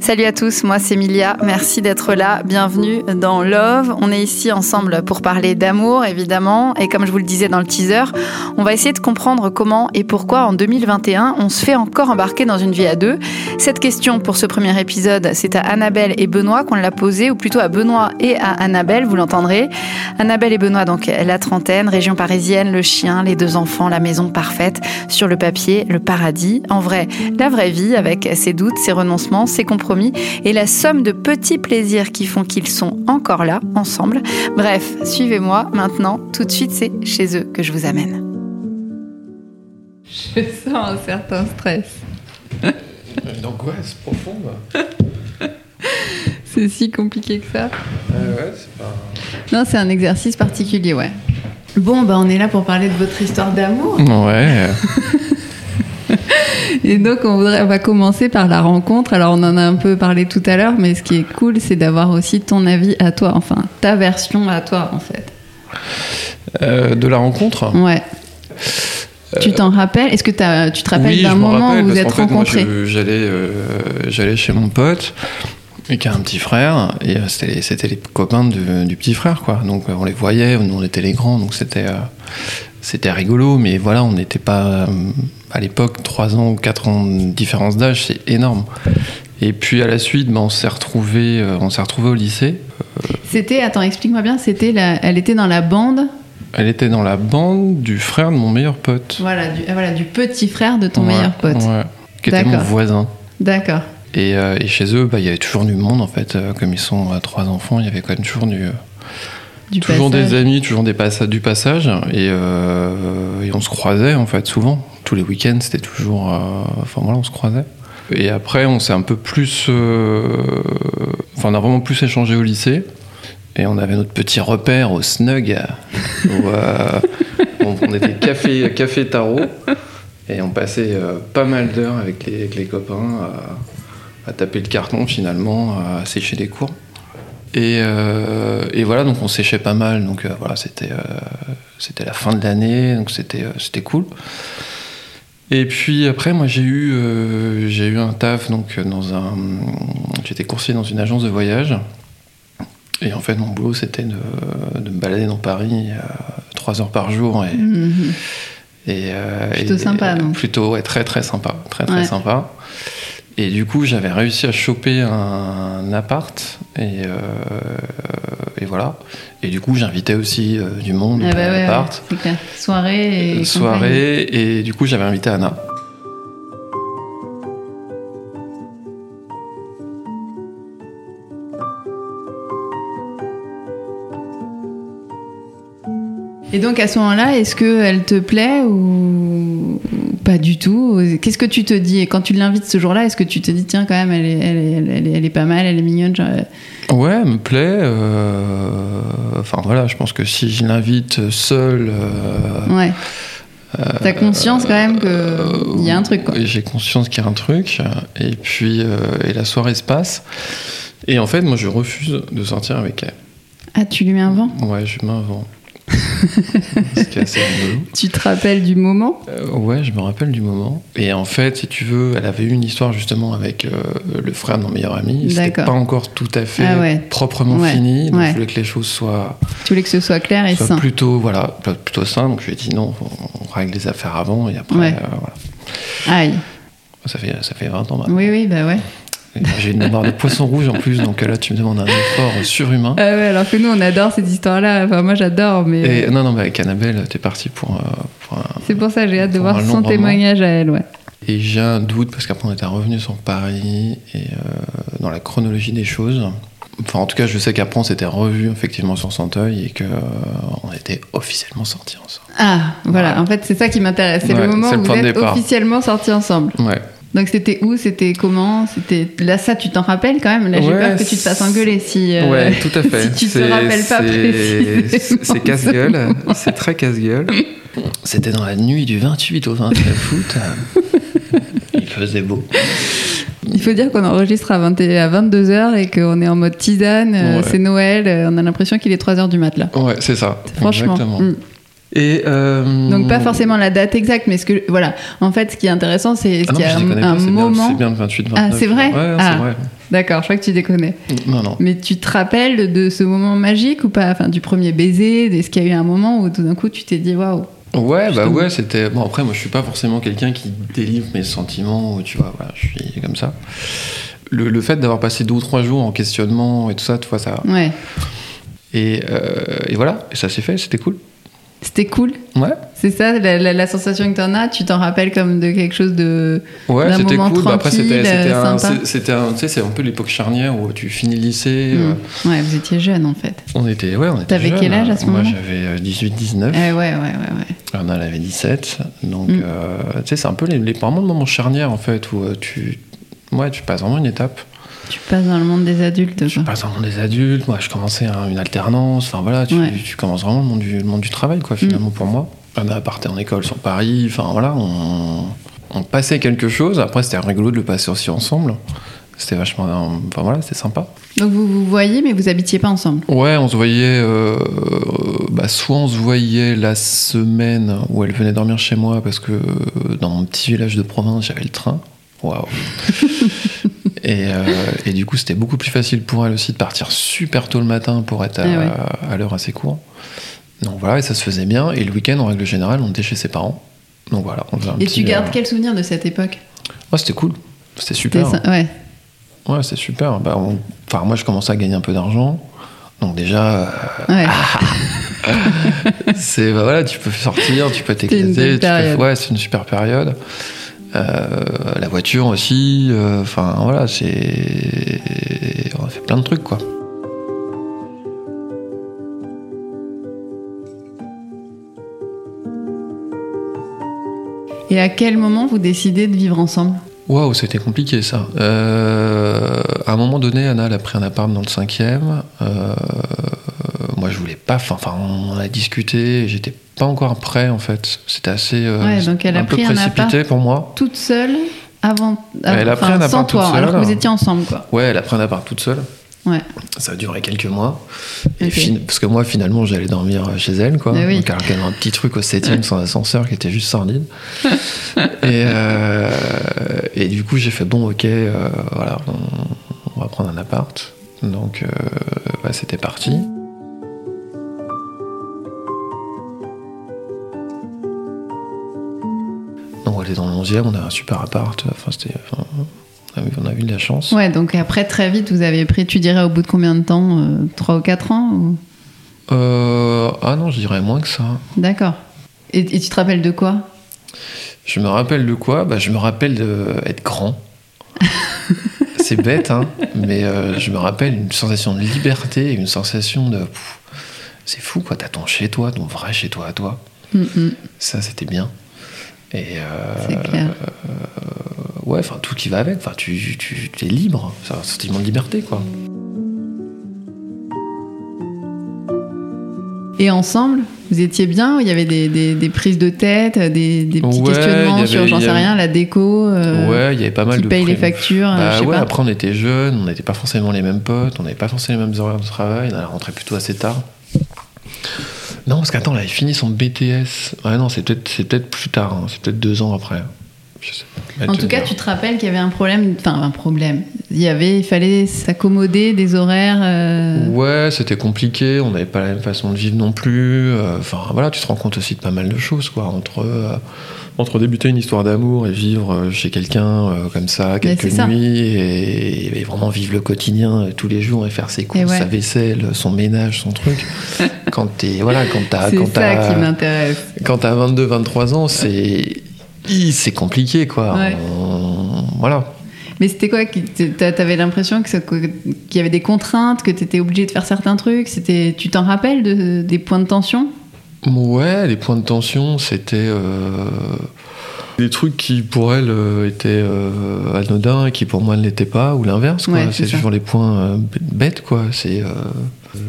Salut à tous, moi c'est Emilia, merci d'être là, bienvenue dans Love. On est ici ensemble pour parler d'amour évidemment et comme je vous le disais dans le teaser, on va essayer de comprendre comment et pourquoi en 2021 on se fait encore embarquer dans une vie à deux. Cette question pour ce premier épisode, c'est à Annabelle et Benoît qu'on l'a posée ou plutôt à Benoît et à Annabelle, vous l'entendrez. Annabelle et Benoît donc la trentaine, région parisienne, le chien, les deux enfants, la maison parfaite, sur le papier, le paradis. En vrai, la vraie vie avec ses doutes, ses renoncements, ses compromis et la somme de petits plaisirs qui font qu'ils sont encore là, ensemble. Bref, suivez-moi maintenant, tout de suite c'est chez eux que je vous amène. Je sens un certain stress. Une angoisse profonde. c'est si compliqué que ça. ouais, c'est pas... Non, c'est un exercice particulier, ouais. Bon, bah on est là pour parler de votre histoire d'amour. Ouais. Et donc, on, voudrait, on va commencer par la rencontre. Alors, on en a un peu parlé tout à l'heure, mais ce qui est cool, c'est d'avoir aussi ton avis à toi, enfin, ta version à toi, en fait. Euh, de la rencontre Ouais. Tu t'en rappelles? Est-ce que as, tu te rappelles d'un moment où vous êtes rencontrés? J'allais euh, chez mon pote qui a un petit frère et euh, c'était les copains du petit frère quoi donc on les voyait nous on était les grands donc c'était c'était rigolo mais voilà on n'était pas à l'époque, 3 ans ou 4 ans de différence d'âge, c'est énorme. Et puis à la suite, ben, on s'est retrouvé, euh, on s'est retrouvé au lycée. C'était, attends, explique-moi bien, c'était elle était dans la bande? Elle était dans la bande du frère de mon meilleur pote. Voilà, du, ah, voilà, du petit frère de ton meilleur pote. Ouais, qui était mon voisin. D'accord. Et, euh, et, chez eux, bah, il y avait toujours du monde en fait. Euh, comme ils sont à trois enfants, il y avait quand même toujours du, toujours des amis, toujours des du passage, et, euh, et, on se croisait en fait souvent. Tous les week-ends, c'était toujours. Euh, enfin voilà, on se croisait. Et après, on s'est un peu plus. Euh, enfin, on a vraiment plus échangé au lycée. Et on avait notre petit repère au Snug, où on, était café, café tarot. Et on passait pas mal d'heures avec les, avec les copains à, à, taper le carton finalement, à sécher des cours. Euh, et, voilà, donc on séchait pas mal, donc euh, voilà, c'était euh, c'était la fin de l'année, donc c'était c'était cool. Et puis après, moi j'ai eu j'ai eu un taf donc dans un j'étais coursier dans une agence de voyage. Et en fait, mon boulot c'était de, de, me balader dans Paris trois heures par jour et, mmh. et plutôt sympa, non? Plutôt ouais, très très sympa, très très sympa. Et du coup, j'avais réussi à choper un appart et, euh, et voilà. Et du coup, j'invitais aussi euh, du monde ah bah à l'appart. soirée et soirée et du coup, j'avais invité Anna. Et donc à ce moment-là, est-ce qu'elle te plaît ou pas du tout Qu'est-ce que tu te dis Et quand tu l'invites ce jour-là, est-ce que tu te dis, tiens, quand même, elle est, elle est, elle est, pas mal, elle est mignonne euh Ouais, elle me plaît. Euh, enfin voilà, je pense que si je l'invite seule. Euh... Ouais. T'as conscience quand même qu'il y a un truc quoi. J'ai conscience qu'il y a un truc. Et puis, et la soirée se passe. Et en fait, moi, je refuse de sortir avec elle. Ah, tu lui mets un vent? Ouais, je lui mets un vent. Tu te rappelles du moment? Euh, Ouais, je me rappelle du moment. Et en fait, si tu veux, elle avait eu une histoire justement avec euh, le frère de mon meilleur ami. C'était pas encore tout à fait ah proprement fini. Donc je voulais que les choses soient. Tu voulais que ce soit clair et sain. Plutôt, voilà, plutôt sain. Donc je lui ai dit non, on règle les affaires avant et après, euh, voilà. Aïe. Ça fait, ça fait 20 ans maintenant. Oui, oui, bah ouais. J'ai une mémoire de poisson rouge en plus, donc là tu me demandes un effort surhumain. Ah ouais, alors que nous on adore cette histoire-là. Enfin, moi j'adore, mais. non, non, mais avec Annabelle, t'es parti pour. Euh, pour C'est pour ça, j'ai hâte de voir son témoignage à elle, ouais. Et j'ai un doute parce qu'après on était revenu sur Paris et euh, dans la chronologie des choses. Enfin, en tout cas, je sais qu'après on s'était revu effectivement sur Santeuil et qu'on euh, était officiellement sortis ensemble. Ah, voilà. En fait, c'est ça qui m'intéresse. C'est le moment où vous êtes officiellement sortis ensemble. Ouais. Donc c'était où? C'était comment? C'était là ça tu t'en rappelles quand même? Là j'ai peur que tu te fasses engueuler si euh, ouais tout à fait. si tu te rappelles pas précisément. C'est casse-gueule, c'est très casse-gueule. C'était dans la nuit du 28 au 29 août. Il faisait beau. Il faut dire qu'on enregistre à, 20 à 22h et qu'on est en mode tisane, euh, c'est Noël, euh, on a l'impression qu'il est 3h du mat là. Ouais, c'est ça. Franchement. Exactement. Mm. Et euh... Donc pas forcément la date exacte, mais ce que voilà. En fait, ce qui est intéressant, c'est ah qu'il y a un, un moment. C'est bien le 28 29. Ah, c'est vrai. Ouais, ah. c'est vrai. D'accord, je crois que tu déconnais. Non, non. Mais tu te rappelles de ce moment magique ou pas Enfin, du premier baiser Est-ce qu'il y a eu un moment où tout d'un coup tu t'es dit waouh Ouais, bah ouais, c'était. Bon, après, moi, je suis pas forcément quelqu'un qui délivre mes sentiments, ou tu vois, voilà, je suis comme ça. Le, le fait d'avoir passé deux ou trois jours en questionnement et tout ça, tu vois, ça. Ouais. Et, euh, et voilà, et ça s'est fait, c'était cool. C'était cool. Ouais. C'est ça, la, la, la sensation que tu en as, tu t'en rappelles comme de quelque chose de. Ouais, c'était cool. Bah après, c'était euh, un, c'était un, tu sais, c'est un peu l'époque charnière où tu finis le lycée. Mmh. Euh... Ouais, vous étiez jeune en fait. On était, ouais, on était. T'avais quel âge à ce moment Moi, j'avais 18-19. Eh ouais, ouais, ouais, ouais. Elle avait 17. Donc, mmh. euh, tu sais, c'est un peu les, les, vraiment le moment charnière en fait où euh, tu, ouais, tu passes vraiment une étape. Tu passes dans le monde des adultes. Je passe dans le monde des adultes. Moi, je commençais une alternance. Enfin voilà, tu, ouais. tu, commences vraiment le monde du, le monde du travail, quoi, finalement, mmh. pour moi. Anna partait en école sur Paris. Enfin voilà, on, on passait quelque chose. Après, c'était rigolo de le passer aussi ensemble. C'était vachement. Enfin voilà, c'était sympa. Donc vous vous voyez, mais vous habitiez pas ensemble Ouais, on se voyait. Euh, bah, soit on se voyait la semaine où elle venait dormir chez moi parce que dans mon petit village de province, j'avais le train. Waouh et, euh, et, du coup, c'était beaucoup plus facile pour elle aussi de partir super tôt le matin pour être à, ouais. à l'heure assez court. Donc voilà, et ça se faisait bien. Et le week-end, en règle générale, on était chez ses parents. Donc voilà. On faisait un et petit, tu gardes euh... quel souvenir de cette époque? Oh, C'était cool. C'était super. Ça, ouais. Ouais, c'est super. Bah, on... Enfin, moi, je commençais à gagner un peu d'argent. Donc déjà, euh... ouais. c'est bah, voilà, tu peux sortir, tu peux t'éclater. Ouais, c'est une super période. Euh, la voiture aussi. Enfin voilà, c'est on a fait plein de trucs quoi. Et à quel moment vous décidez de vivre ensemble? Waouh, c'était compliqué ça. Euh, à un moment donné, Anna elle a pris un appart dans le cinquième. Euh, moi, je voulais pas. Enfin, on a discuté. J'étais pas encore prêt en fait. C'était assez euh, ouais, donc elle a un pris peu précipité un pour moi. Toute seule avant. avant elle a pris un sans toi, seule. alors que vous étiez ensemble quoi. Ouais, elle a pris un appart toute seule. Ouais. Ça a duré quelques mois. Et Ok. fin- Parce que moi, finalement, j'allais dormir chez elle, quoi. Oui. Donc, alors qu'elle avait un petit truc au 7 sans ascenseur qui était juste sordide. et, euh, et du coup, j'ai fait bon, ok, euh, voilà, on, on va prendre un appart. Donc, euh, bah, c'était parti. On était dans le 11e, on a un super appart. Enfin, c'était. enfin, on a eu- de la chance. Ouais, donc après très vite vous avez pris, tu dirais au bout de combien de temps euh, 3 ou 4 ans ou... Euh, ah non, je dirais moins que ça. D'accord. Et, et tu te rappelles de quoi? Je me rappelle de quoi? Bah, Je me rappelle d'être grand. C'est bête, hein, mais euh, je me rappelle une sensation de liberté, une sensation de. C'est fou, quoi. T'as ton chez toi, ton vrai chez toi à toi. Mm, mm, Ça, c'était bien. Et. euh, clair. ouais, enfin, tout qui va avec. Enfin, tu, tu, tu es libre. C'est un sentiment de liberté, quoi. Et ensemble, vous étiez bien il y avait des, des, des prises de tête, des, des petits Ouais, questionnements sur, j'en sais rien, la déco euh, ouais, il y avait pas mal qui de. paye les factures, euh, Bah je sais ouais, pas. après on était jeunes, on n'était pas forcément les mêmes potes, on n'avait pas forcément les mêmes horaires de travail, on rentrer plutôt assez tard. Non, parce qu'attends, là, il finit son BTS. Ouais, non, c'est peut-être c'est peut-être plus tard, hein, c'est peut-être deux ans après. Je sais pas. En tout cas, tu te rappelles qu'il y avait un problème, enfin un problème. Il y avait, il fallait s'accommoder des horaires. euh, Ouais, c'était compliqué, on n'avait pas la même façon de vivre non plus. euh, Enfin, voilà, tu te rends compte aussi de pas mal de choses, quoi. Entre, euh, entre débuter une histoire d'amour et vivre euh, chez quelqu'un euh, comme ça, quelques ça. nuits, et, et vraiment vivre le quotidien euh, tous les jours et faire ses courses, ouais. sa vaisselle, son ménage, son truc. quand t'es, voilà, quand t'as, C'est quand ça t'as- qui m'intéresse. quand t'as 22, 23 ans, c'est, c'est compliqué, quoi. Ouais. On- Voilà. Mais c'était quoi T'avais l'impression qu'il y avait des contraintes, que t'étais obligé de faire certains trucs? C'était, tu t'en rappelles de, des points de tension? Ouais, les points de tension, c'était euh, des trucs qui pour elle euh, étaient euh, anodins et qui pour moi ne l'étaient pas, ou l'inverse. Ouais, c'est toujours les points bêtes, quoi. C'est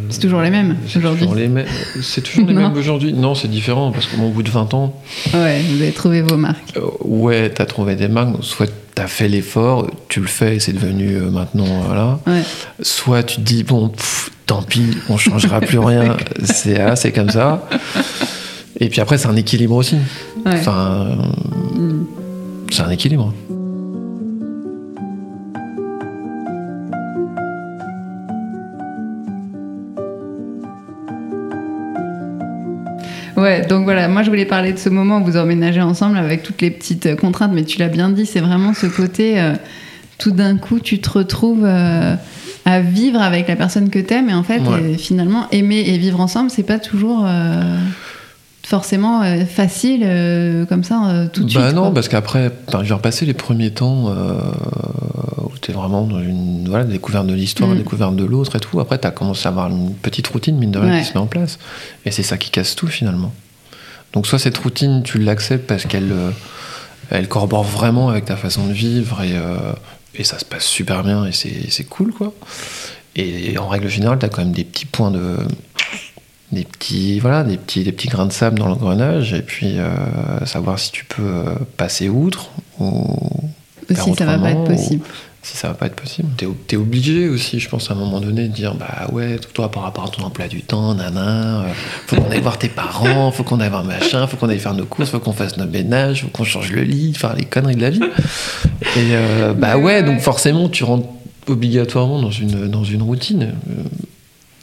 C'est toujours les mêmes aujourd'hui. toujours les, mêmes- c'est toujours les mêmes aujourd'hui. Non, c'est différent parce qu'au bout de 20 ans, Ouais, vous avez trouvé vos marques. euh, ouais, t'as trouvé des marques. Soit t'as fait l'effort, tu le fais et c'est devenu euh, maintenant voilà. Ouais. Soit tu te dis bon, pff, tant pis, on changera plus rien. C'est ah, c'est comme ça. Et puis après, c'est un équilibre aussi. Enfin, c'est un équilibre. Ouais, donc voilà, moi je voulais parler de ce moment où vous emménagez ensemble avec toutes les petites euh, contraintes, mais tu l'as bien dit, c'est vraiment ce côté, euh, tout d'un coup, tu te retrouves euh, à vivre avec la personne que t'aimes, et en fait, finalement, aimer et vivre ensemble, c'est pas toujours forcément euh, facile euh, comme ça euh, tout de bah suite. Bah non, parce qu'après, j'ai repassé les premiers temps où tu es vraiment dans une voilà, découverte de l'histoire, mm. découverte de l'autre et tout. Après, tu as commencé à avoir une petite routine, mine de rien, qui se met en place. Et c'est ça qui casse tout finalement. Donc, soit cette routine, tu l'acceptes parce qu'elle elle corrobore vraiment avec ta façon de vivre et, et ça se passe super bien et c'est cool, quoi. Et, et en règle générale, tu as quand même des petits points de des petits voilà des petits des petits grains de sable dans l'engrenage et puis euh, savoir si tu peux euh, passer outre ou si ça va pas être possible si ça va pas être possible. T'es es obligé aussi je pense à un moment donné de dire bah ouais toi par rapport à ton emploi du temps nana euh, faut qu'on aille voir tes parents faut qu'on aille voir machin faut qu'on aille faire nos courses faut qu'on fasse notre ménage faut qu'on change le lit enfin les conneries de la vie. Et bah ouais. donc forcément tu rentres obligatoirement dans une dans une routine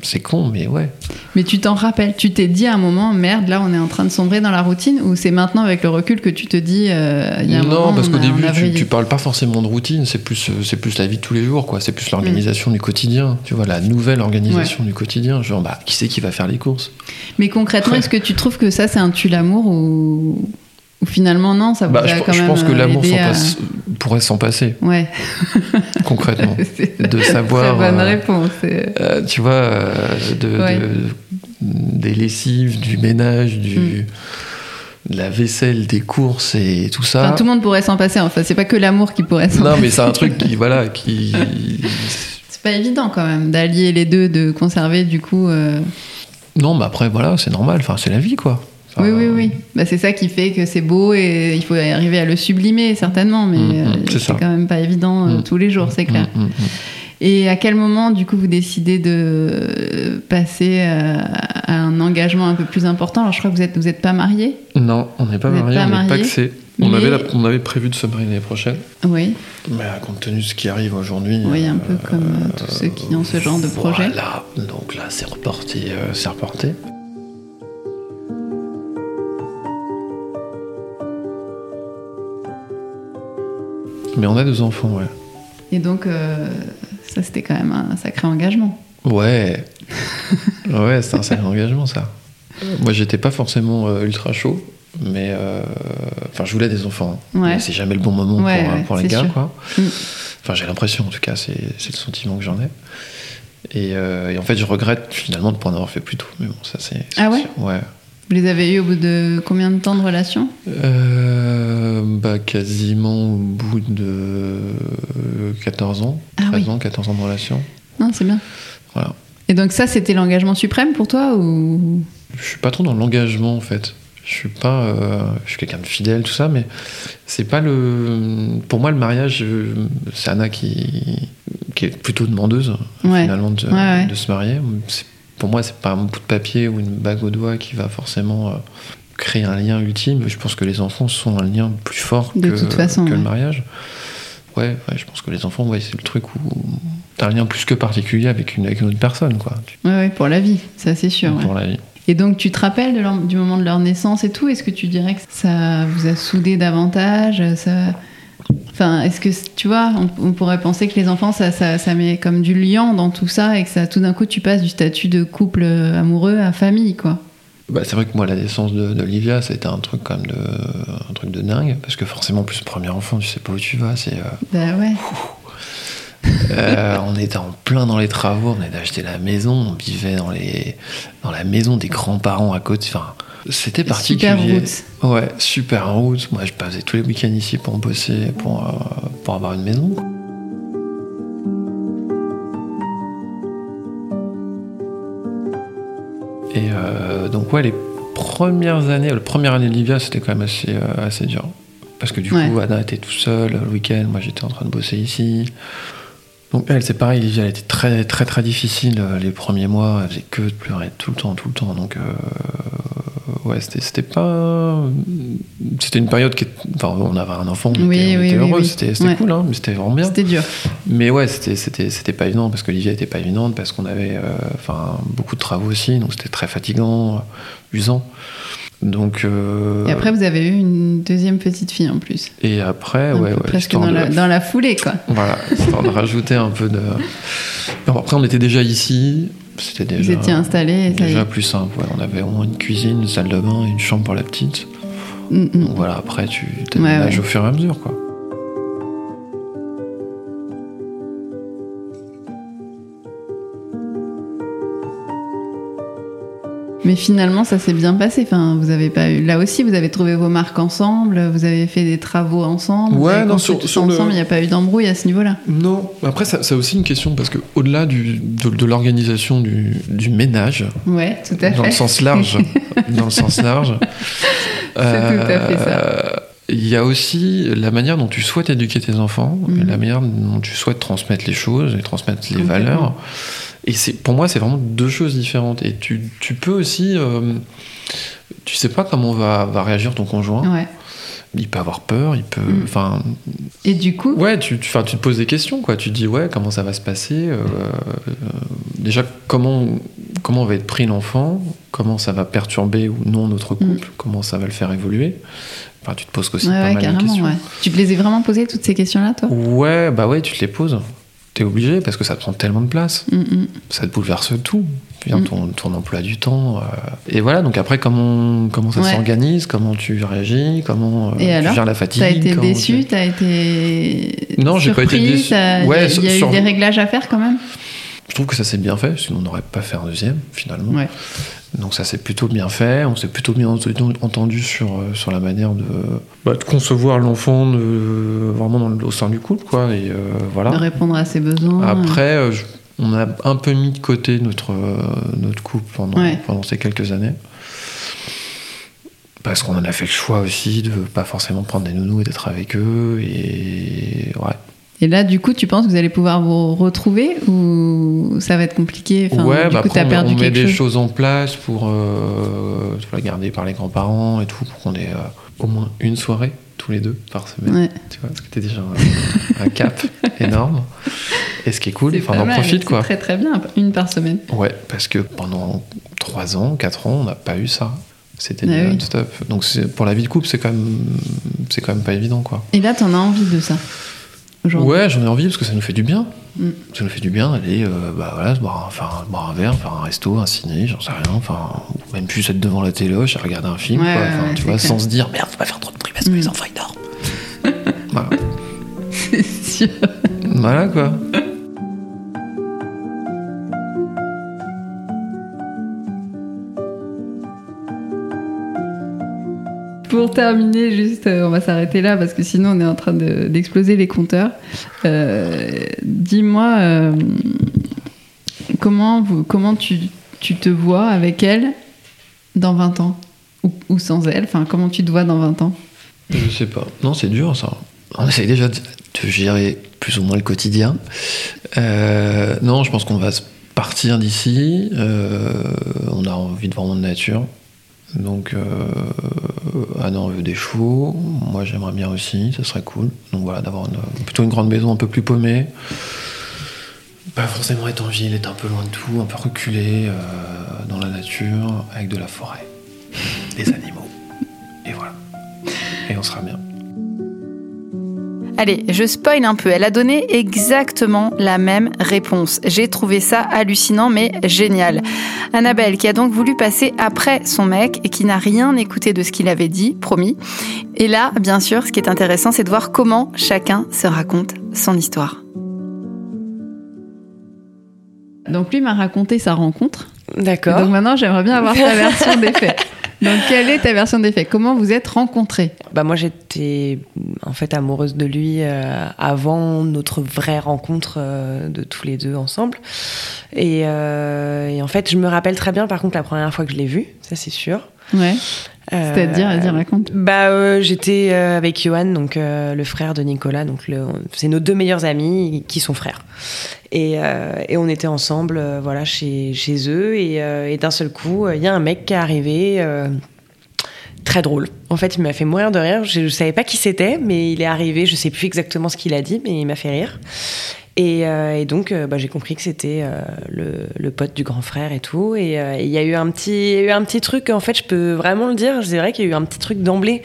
c'est con, mais ouais. Mais tu t'en rappelles, tu t'es dit à un moment, merde, là on est en train de sombrer dans la routine, ou c'est maintenant avec le recul que tu te dis, euh, il y a un Non, parce qu'au début, tu, tu, parles pas forcément de routine, c'est plus, euh, c'est plus la vie de tous les jours, quoi. C'est plus l'organisation mm. du quotidien, tu vois, la nouvelle organisation du quotidien. Genre, bah, qui c'est qui va faire les courses? Mais concrètement, est-ce que tu trouves que ça, c'est un tue l'amour ou ou finalement, non, ça vous bah, je, quand je pense que euh, l'amour pourrait s'en passer. Ouais. Concrètement. de savoir. Très bonne euh, réponse. Euh, tu vois, de, des lessives, du ménage, du. Mm. De la vaisselle, des courses et tout ça. Enfin, tout le monde pourrait s'en passer. Enfin, c'est pas que l'amour qui pourrait s'en passer. Non, mais c'est un truc qui, voilà, qui. c'est pas évident quand même d'allier les deux, de conserver du coup. Non, mais après, voilà, c'est normal. Enfin, c'est la vie, quoi oui, oui, oui. Bah, c'est ça qui fait que c'est beau et il faut arriver à le sublimer, certainement, mais mm, mm, euh, c'est quand même pas évident euh, mm. tous les jours, c'est clair. Et à quel moment, du coup, vous décidez de passer euh, à, un engagement un peu plus important? Alors, je crois que vous n'êtes vous êtes pas marié Non, on n'est pas marié, on n'est pas que On, avait on avait prévu de se marier l'année prochaine. Oui. Mais compte tenu de ce qui arrive aujourd'hui. Oui, un peu comme tous ceux qui ont ce genre de projet. Voilà, donc là, c'est reporté. c'est reporté. Mais on a deux enfants, ouais. Et donc, euh, ça, c'était quand même un sacré engagement. Ouais. ouais, c'est un sacré engagement, ça. Moi, j'étais pas forcément euh, ultra chaud, mais. Euh, enfin, je voulais des enfants. Ouais. C'est jamais le bon moment pour, pour, les gars, quoi. Mm. Enfin, j'ai l'impression, en tout cas, c'est le sentiment que j'en ai. Et, et, en fait, je regrette finalement de ne pas en avoir fait plus tôt. Mais bon, ça, c'est. Ah ouais? Ouais. Vous les avez eus au bout de combien de temps de relation euh, bah, Quasiment au bout de 14 ans. 13 ah ans, 14 ans de relation. Non, c'est bien. Voilà. Et donc ça, c'était l'engagement suprême pour toi ou Je suis pas trop dans l'engagement en fait. Je suis pas, euh, je suis quelqu'un de fidèle tout ça, mais c'est pas le. Pour moi, le mariage, c'est Anna qui, qui est plutôt demandeuse finalement de, de se marier. C'est pour moi, c'est pas un bout de papier ou une bague au doigt qui va forcément euh, créer un lien ultime. Je pense que les enfants sont un lien plus fort que, que le mariage. Ouais, je pense que les enfants, ouais, c'est le truc où t'as un lien plus que particulier avec une, avec une autre personne, quoi. Ouais, pour la vie, ça c'est sûr. Pour la vie. Et donc, tu te rappelles de du moment de leur naissance et tout? Est-ce que tu dirais que ça vous a soudé davantage? Ça... Enfin, est-ce que tu vois, on, pourrait penser que les enfants, ça, ça, met comme du liant dans tout ça et que ça, tout d'un coup, tu passes du statut de couple amoureux à famille, quoi. Bah, c'est vrai que moi, la naissance d'Olivia, ça a été un truc quand même de, un truc de dingue, parce que forcément, plus premier enfant, tu sais pas où tu vas, c'est. Euh, bah ouais. Euh, on était en plein dans les travaux, on avait acheté la maison, on vivait dans les, dans la maison des grands-parents à côté. Enfin, c'était particulier. Super route. Ouais, super route. Moi, je passais tous les week-ends ici pour bosser, pour, euh, pour avoir une maison. Et euh, donc, ouais, les premières années, la première année de Livia, c'était quand même assez, euh, assez dur. Parce que du coup, Anna était tout seule le week-end, moi j'étais en train de bosser ici. Donc elle, c'est pareil, Livia, elle était très très très difficile les premiers mois, elle faisait que de pleurer tout le temps, tout le temps. Donc ouais, c'était pas. C'était une période qui. Enfin, on avait un enfant, on était, heureux, c'était cool, hein, mais c'était vraiment bien. C'était dur. Mais ouais, c'était pas évident parce que Olivia était pas évidente, parce qu'on avait euh, enfin beaucoup de travaux aussi, donc c'était très fatigant, usant. Donc, euh, Et après, vous avez eu une deuxième petite fille en plus. Et après, ouais, ouais. Presque dans, la, dans, la, foulée, quoi. Voilà, histoire de rajouter un peu de. après, on était déjà ici. C'était déjà. Vous étiez installé. Déjà plus simple. Ouais. On avait au moins une cuisine, une salle de bain une chambre pour la petite. Mm, mm. Donc voilà, après, tu t'aménages au fur et à mesure, quoi. Mais finalement, ça s'est bien passé. Enfin, vous avez pas eu. Là aussi, vous avez trouvé vos marques ensemble. Vous avez fait des travaux ensemble. Ouais, non, sur, ensemble. Il n'y a pas eu d'embrouille à ce niveau-là. Non. Après, ça, ça aussi une question parce que au-delà du, de, l'organisation du, du, ménage. Ouais, tout à fait. Dans le sens large. dans le sens large. C'est tout à fait ça. Il y a aussi la manière dont tu souhaites éduquer tes enfants, et la mhm. manière dont tu souhaites transmettre les choses et transmettre les valeurs. Et c'est, pour moi, c'est vraiment deux choses différentes. Et tu, tu peux aussi. Euh, tu sais pas comment va, va réagir ton conjoint. Ouais. Il peut avoir peur, il peut. Mm. Enfin. Et du coup. Ouais, tu, tu, tu te poses des questions, quoi. Tu te dis, ouais, comment ça va se passer euh, euh, Déjà, comment, comment va être pris l'enfant Comment ça va perturber ou non notre mm. couple Comment ça va le faire évoluer Enfin, tu te poses aussi pas mal de questions. Tu te les as vraiment posées, toutes ces questions-là, toi? Ouais, bah ouais, tu te les poses obligé parce que ça te prend tellement de place. Mm, mm. Ça te bouleverse tout. Mm. ton, emploi du temps. Euh. Et voilà, donc après, comment, comment ça s'organise, comment tu réagis, comment euh, tu gères la fatigue? T'as été déçu, tu... t'as été. Non, j'ai pas été déçu. Ouais, il y a eu des réglages à faire quand même? Je trouve que ça s'est bien fait, sinon on n'aurait pas fait un deuxième, finalement. Donc ça s'est plutôt bien fait, on s'est plutôt bien entendu sur, euh, sur la manière de, bah, de concevoir l'enfant vraiment dans, au sein du couple, quoi. Et, euh, voilà. De répondre à ses besoins. Après, euh, on a un peu mis de côté notre, notre couple pendant, pendant ces quelques années. Parce qu'on en a fait le choix aussi de pas forcément prendre des nounous et d'être avec eux. Et ouais, et là, du coup, tu penses que vous allez pouvoir vous retrouver ou ça va être compliqué? Enfin, Ouais, du bah coup, as perdu on met des choses en place pour euh, la garder par les grands-parents et tout, pour qu'on ait euh, au moins une soirée tous les deux par semaine. Tu vois, ce qui était déjà un, cap énorme. Et ce qui est cool, enfin, on en profite quoi. Très très bien, une par semaine. Ouais, parce que pendant 3 ans, 4 ans, on n'a pas eu ça. C'était ah non-stop. Donc pour la vie de couple, c'est quand même, c'est quand même pas évident quoi. Et là, t'en as envie de ça? Ouais, j'en ai envie parce que ça nous fait du bien. Mm. Ça nous fait du bien d'aller euh, bah, voilà, se boire, enfin, boire un verre, faire un resto, un ciné, j'en sais rien. Enfin, même plus être devant la télé, à regarder un film, quoi, tu vois, sans se dire merde, faut pas faire trop de bruit parce que les mm. enfants ils dorment. voilà. C'est sûr. Voilà quoi. Pour terminer, juste, euh, on va s'arrêter là parce que sinon on est en train d'exploser les compteurs. Euh, dis-moi, euh, comment, tu, te vois avec elle dans 20 ans? Ou, sans elle? Enfin, comment tu te vois dans 20 ans? Je sais pas. Non, c'est dur ça. On essaye déjà de, gérer plus ou moins le quotidien. non, je pense qu'on va partir d'ici. on a envie de voir de nature. Donc, Anna veut des chevaux. Moi, j'aimerais bien aussi, ça serait cool. Donc voilà, d'avoir plutôt une grande maison un peu plus paumée. Pas forcément être en ville, être un peu loin de tout, un peu reculé euh, dans la nature, avec de la forêt, des animaux. Et voilà. Et on sera bien. Allez, je spoil un peu. Elle a donné exactement la même réponse. J'ai trouvé ça hallucinant mais génial. Annabelle, qui a donc voulu passer après son mec et qui n'a rien écouté de ce qu'il avait dit, promis. Et là, bien sûr, ce qui est intéressant, c'est de voir comment chacun se raconte son histoire. Donc lui m'a raconté sa rencontre. D'accord. Donc maintenant, j'aimerais bien avoir ta version des faits. Donc, quelle est ta version des faits? Comment vous êtes rencontrés? Bah moi, j'étais en fait amoureuse de lui euh, avant notre vraie rencontre euh, de tous les deux ensemble. Euh, et, en fait, je me rappelle très bien, par contre, la première fois que je l'ai vu, ça c'est sûr. Ouais. C'est-à-dire, vas-y, raconte. Bah, j'étais avec Johan, donc le frère de Nicolas, donc c'est nos deux meilleurs amis qui sont frères. Et, et on était ensemble, voilà, chez, chez eux, et, et d'un seul coup, il y a un mec qui est arrivé très drôle. En fait, il m'a fait mourir de rire. Je ne savais pas qui c'était, mais il est arrivé. Je sais plus exactement ce qu'il a dit, mais il m'a fait rire. Et, et donc, bah, j'ai compris que c'était le, le, pote du grand frère et tout. Et il y a eu un petit, eu un petit truc. En fait, je peux vraiment le dire. C'est vrai qu'il y a eu un petit truc d'emblée.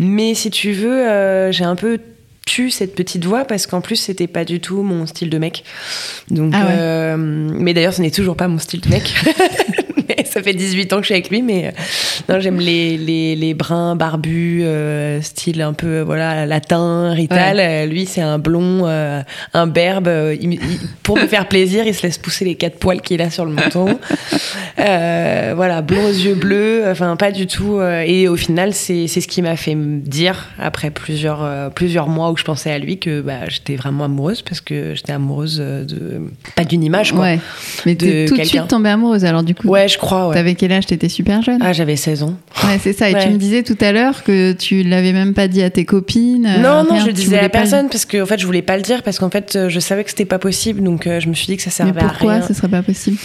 Mais si tu veux, j'ai un peu tu cette petite voix parce qu'en plus c'était pas du tout mon style de mec. Donc, ah euh, mais d'ailleurs ce n'est toujours pas mon style de mec. ça fait 18 ans que je suis avec lui, mais euh, non, j'aime les, les, les, bruns barbus, euh, style un peu voilà latin, rital. lui, c'est un blond, un berbe. pour me faire plaisir, il se laisse pousser les quatre poils qu'il a sur le menton. voilà, blond aux yeux bleus. Enfin, pas du tout. et au final, c'est ce qui m'a fait me dire, après plusieurs, plusieurs mois où je pensais à lui, que bah, j'étais vraiment amoureuse parce que j'étais amoureuse de. Pas d'une image, quoi. Ouais. Mais de tout de suite tombée amoureuse, alors du coup. Ouais, je crois. Ouais. T'avais quel âge? T'étais super jeune Ah, j'avais 16 ans. Ouais, c'est ça. Et tu me disais tout à l'heure que tu l'avais même pas dit à tes copines. Euh, non, non, je le disais à personne parce qu'en en fait, je voulais pas le dire parce qu'en fait, je savais que c'était pas possible. Donc, euh, je me suis dit que ça servait à rien. Pourquoi ce serait pas possible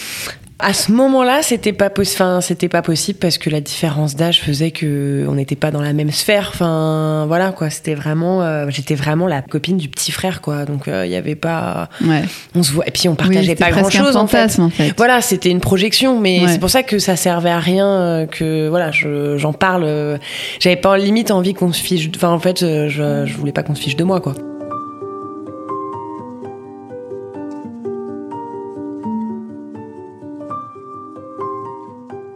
à ce moment-là, c'était pas possible. Enfin, c'était pas possible parce que la différence d'âge faisait que on n'était pas dans la même sphère. Enfin, voilà quoi. C'était vraiment, euh, j'étais vraiment la copine du petit frère quoi. Donc il y avait pas. Ouais. On se voit et puis on partageait pas grand-chose en, fait. Voilà, c'était une projection, mais c'est pour ça que ça servait à rien. Que voilà, j'en parle. J'avais pas limite envie qu'on se fiche. Enfin, en fait, je, je voulais pas qu'on se fiche de moi quoi.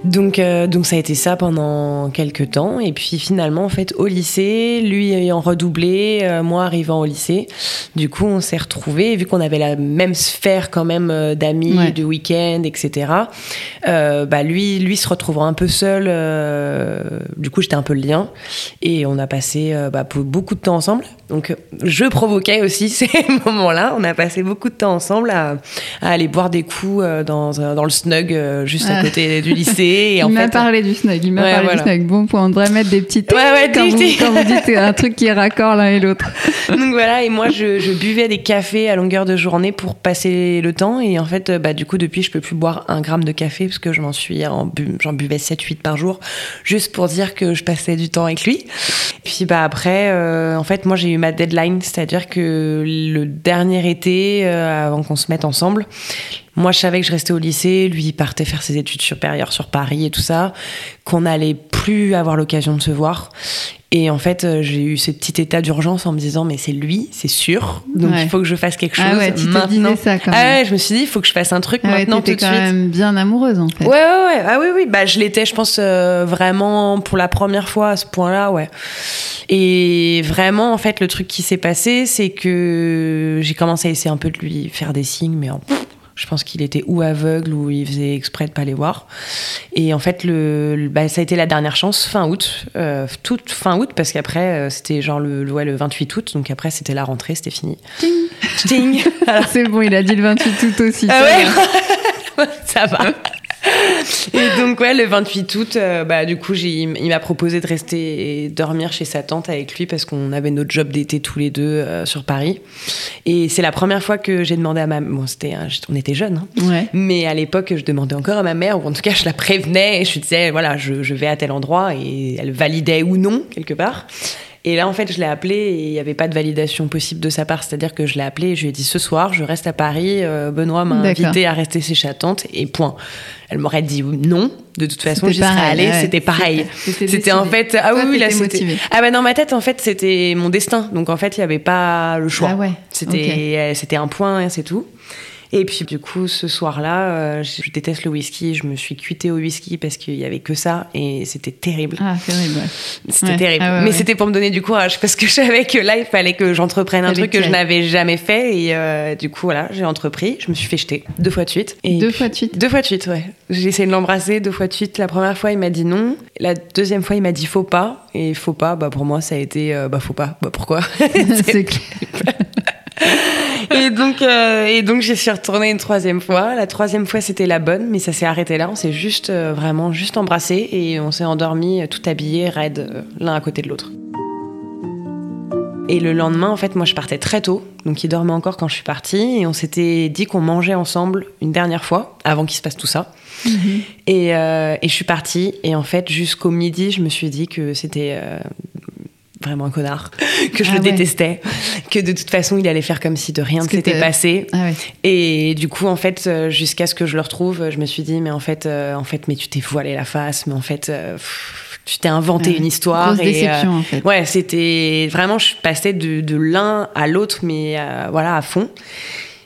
Donc, euh, donc ça a été ça pendant quelques temps. Et puis finalement, en fait, au lycée, lui ayant redoublé, euh, moi arrivant au lycée, du coup, on s'est retrouvés. Vu qu'on avait la même sphère quand même euh, d'amis, de week-end, etc. bah lui, lui se retrouvant un peu seul. du coup, j'étais un peu le lien. Et on a passé bah, beaucoup de temps ensemble. Donc, je provoquais aussi ces moments-là. On a passé beaucoup de temps ensemble à, aller boire des coups dans, dans le snug juste à côté du lycée il m'a parlé du snug. Il m'a parlé du snug. Bon point. On devrait mettre des petites. Ouais, ouais, quand, vous, dites un truc qui est raccord l'un et l'autre. Donc voilà. Et moi, je, buvais des cafés à longueur de journée pour passer le temps. Et en fait, bah, du coup, depuis, je peux plus boire un gramme de café parce que je m'en suis, j'en buvais 7-8 par jour, juste pour dire que je passais du temps avec lui. Puis bah après, euh, en fait, moi, j'ai eu ma deadline, c'est-à-dire que le dernier été, euh, avant qu'on se mette ensemble, moi, je savais que je restais au lycée, lui, il partait faire ses études supérieures sur Paris et tout ça, qu'on n'allait plus avoir l'occasion de se voir. Et en fait, euh, j'ai eu ce petit état d'urgence en me disant, mais c'est lui, c'est sûr. Donc il faut que je fasse quelque chose. Ah ouais, tu maintenant. ça quand même. Ah ouais, je me suis dit, il faut que je fasse un truc ah maintenant tout de quand même bien amoureuse en fait. Ouais, ouais, ouais. Ah oui, oui. Bah, je l'étais, je pense, euh, vraiment pour la première fois à ce point-là, ouais. Et vraiment, en fait, le truc qui s'est passé, c'est que j'ai commencé à essayer un peu de lui faire des signes, mais en je pense qu'il était ou aveugle ou il faisait exprès de pas les voir. Et en fait, le, bah, ça a été la dernière chance fin août, euh, toute fin août, parce qu'après euh, c'était genre le, ouais, le 28 août, donc après c'était la rentrée, c'était fini. Ting. C'est bon, il a dit le 28 août aussi. Ah ouais ça va. Et donc, ouais, le 28 août, euh, bah, du coup, il m'a proposé de rester et dormir chez sa tante avec lui parce qu'on avait notre job d'été tous les deux euh, sur Paris. Et c'est la première fois que j'ai demandé à ma bon, c'était, on était jeunes, hein. mais à l'époque, je demandais encore à ma mère, ou en tout cas, je la prévenais et je lui disais, voilà, je, je vais à tel endroit et elle validait ou non, quelque part. Et là, en fait, je l'ai appelé et il n'y avait pas de validation possible de sa part. C'est-à-dire que je l'ai appelé et je lui ai dit ce soir, je reste à Paris. Euh, Benoît m'a invité à rester chez sa tante et point. Elle m'aurait dit non. De toute façon, j'y serais allée. C'était pareil. C'était en fait. Ah oui, là, c'était. Ah bah dans ma tête, en fait, c'était mon destin. Donc en fait, il n'y avait pas le choix. Ah ouais. C'était, c'était un point, c'est tout. Et puis du coup, ce soir-là, euh, je déteste le whisky. Je me suis cuitée au whisky parce qu'il y avait que ça et c'était terrible. Ah, terrible. C'était terrible. Ah Mais c'était pour me donner du courage parce que je savais que là, il fallait que j'entreprenne un truc que je n'avais jamais fait et euh, du coup, voilà, j'ai entrepris. Je me suis fait jeter deux fois de suite. Et deux fois de suite. Deux fois de suite, ouais. J'ai essayé de l'embrasser deux fois de suite. La première fois, il m'a dit non. La deuxième fois, il m'a dit faut pas. Et faut pas, bah pour moi, ça a été euh, bah faut pas. Bah pourquoi? C'est clair. Et donc, euh, et donc j'y suis retournée une troisième fois. La troisième fois, c'était la bonne, mais ça s'est arrêté là. On s'est juste, euh, vraiment, juste embrassé et on s'est endormi euh, tout habillé, raide, l'un à côté de l'autre. Et le lendemain, en fait, moi, je partais très tôt. Donc, il dormait encore quand je suis partie. Et on s'était dit qu'on mangeait ensemble une dernière fois, avant qu'il se passe tout ça. Et, et, je suis partie. Et en fait, jusqu'au midi, je me suis dit que c'était vraiment un connard, que je ah le détestais, que de toute façon, il allait faire comme si de rien ne s'était passé. Ah Et du coup, en fait, euh, jusqu'à ce que je le retrouve, je me suis dit, mais en fait, euh, en fait mais tu t'es voilé la face, mais en fait. tu t'es inventé une histoire. Grosse déception, en fait. Ouais, c'était vraiment, je passais de, de l'un à l'autre, mais voilà, à fond.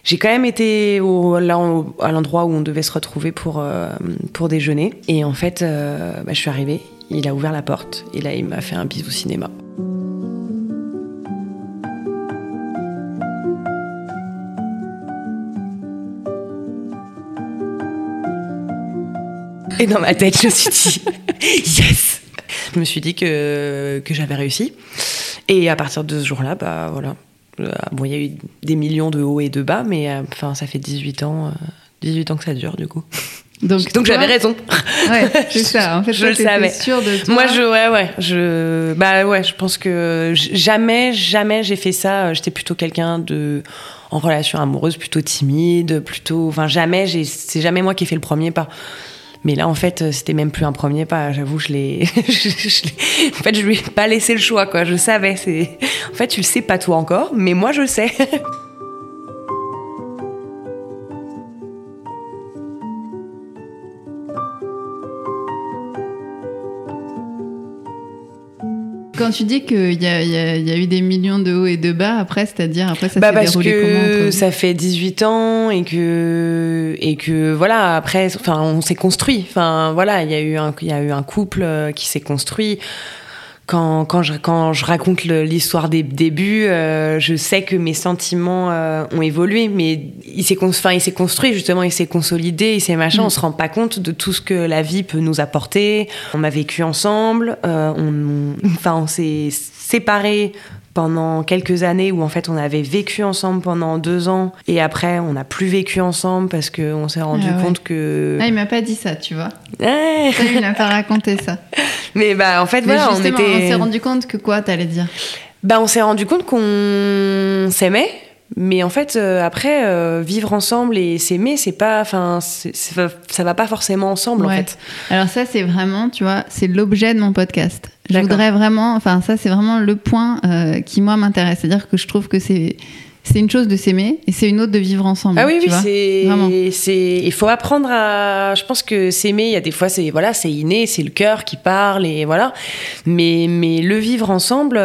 J'ai quand même été au, là, à l'endroit où on devait se retrouver pour, euh, pour déjeuner. Et en fait, euh, bah, je suis arrivée, il a ouvert la porte et là, il m'a fait un bisou cinéma. Et dans ma tête, je me suis dit, yes Je me suis dit que, j'avais réussi. Et à partir de ce jour-là, bah voilà, euh, bon, il y a eu des millions de hauts et de bas, mais euh, enfin, ça fait 18 ans, 18 euh, ans que ça dure, du coup. Donc, Donc j'avais raison. Ouais, c'est ça. En fait, je le savais. Sûr de toi. Moi, je, ouais, ouais, je, bah ouais, je pense que jamais, jamais j'ai fait ça. J'étais plutôt quelqu'un de, en relation amoureuse, plutôt timide, plutôt, enfin, jamais, c'est jamais moi qui ai fait le premier pas. Mais là, en fait, euh, c'était même plus un premier pas. J'avoue, je l'ai. en fait, je lui ai pas laissé le choix, quoi. Je savais. C'est. En fait, tu le sais pas toi encore, mais moi, je le sais. Quand tu dis qu'il y, a, eu des millions de hauts et de bas, après, c'est-à-dire, après, ça bah s'est déroulé que Ça fait 18 ans et que, et que voilà, après, enfin, on s'est construit. Enfin, voilà, il y, a eu un, il y a eu un couple euh, qui s'est construit quand, quand, je, quand je raconte l'histoire des débuts, euh, je sais que mes sentiments euh, ont évolué, mais il s'est enfin, construit justement, il s'est consolidé, il s'est machin. Mm. On se rend pas compte de tout ce que la vie peut nous apporter. On a vécu ensemble, euh, on, enfin, on s'est séparés pendant quelques années où en fait on avait vécu ensemble pendant deux ans et après on n'a plus vécu ensemble parce qu'on s'est rendu ah compte que. Ah, il m'a pas dit ça, tu vois. il m'a pas raconté ça. Mais bah en fait, voilà, on était. On s'est rendu compte que quoi, t'allais dire? Bah on s'est rendu compte qu'on s'aimait. Mais en fait, euh, après, euh, vivre ensemble et s'aimer, c'est pas, enfin, ça va pas forcément ensemble, en fait. Alors ça, c'est vraiment, tu vois, c'est l'objet de mon podcast. Je voudrais vraiment, enfin, ça, c'est vraiment le point euh, qui moi m'intéresse. C'est-à-dire que je trouve que c'est c'est une chose de s'aimer et c'est une autre de vivre ensemble. Ah oui, oui, c'est, il faut apprendre à, je pense que s'aimer, il y a des fois, c'est, voilà, c'est inné, c'est le cœur qui parle et voilà. Mais, mais le vivre ensemble,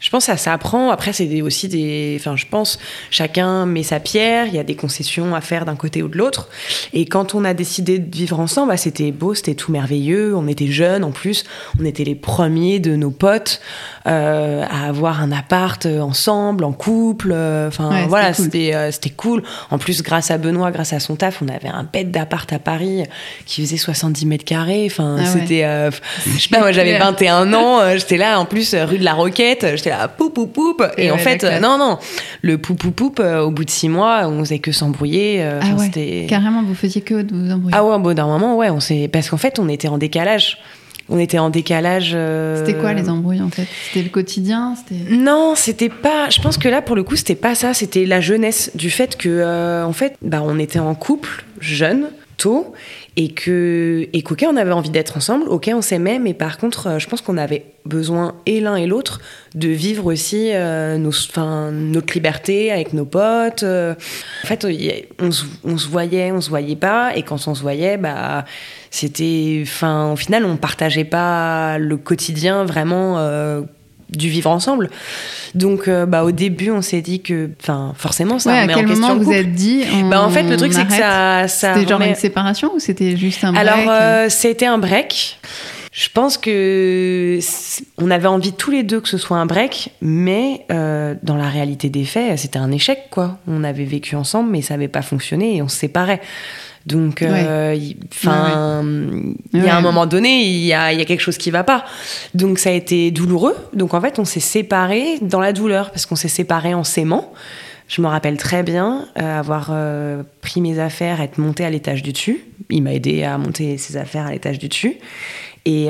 je pense que ça s'apprend. Après, c'est aussi des. Enfin, je pense, chacun met sa pierre, il y a des concessions à faire d'un côté ou de l'autre. Et quand on a décidé de vivre ensemble, bah, c'était beau, c'était tout merveilleux. On était jeunes en plus, on était les premiers de nos potes euh, à avoir un appart ensemble, en couple. Enfin, voilà, c'était cool. c'était cool. En plus, grâce à Benoît, grâce à son taf, on avait un bête d'appart à Paris qui faisait 70 mètres carrés. Enfin, ah c'était. Euh, je sais pas, moi j'avais 21 ans, euh, j'étais là en plus, rue de la Roquette, j'étais poup poup poup. Et, en fait, non, non, le poup poup poup, euh, au bout de six mois, on faisait que s'embrouiller. Euh, ah ouais. Carrément, vous faisiez que de vous embrouiller. Ah ouais, bout d'un moment, ouais, on s'est. Parce qu'en fait, on était en décalage on était en décalage. Euh, c'était quoi les embrouilles en fait? C'était le quotidien Non, c'était pas. Je pense que là, pour le coup, c'était pas ça. C'était la jeunesse du fait que, en fait, bah, on était en couple, jeune, tôt, et que et on avait envie d'être ensemble, ok on s'aimait, mais par contre euh, je pense qu'on avait besoin et l'un et l'autre de vivre aussi euh, nos, notre liberté avec nos potes. Euh. En fait on, on, se voyait, on se voyait pas, et quand on se voyait, bah c'était, enfin au final on partageait pas le quotidien vraiment du vivre ensemble. Donc, euh, bah, au début, on s'est dit que, enfin, forcément, ça ouais, remet à quel en question moment vous êtes dit bah, En fait, le truc, c'est que ça. ça c'était genre une séparation ou c'était juste un break Alors, euh, c'était un break. Je pense que on avait envie tous les deux que ce soit un break, mais euh, dans la réalité des faits, c'était un échec, quoi. On avait vécu ensemble, mais ça n'avait pas fonctionné et on se séparait. Donc, euh, enfin, il y a un moment donné, il y a, y a, quelque chose qui va pas. Donc, ça a été douloureux. Donc, en fait, on s'est séparés dans la douleur parce qu'on s'est séparés en s'aimant. Je me rappelle très bien euh, avoir euh, pris mes affaires, être monté à l'étage du dessus. Il m'a aidé à monter ses affaires à l'étage du dessus. Et,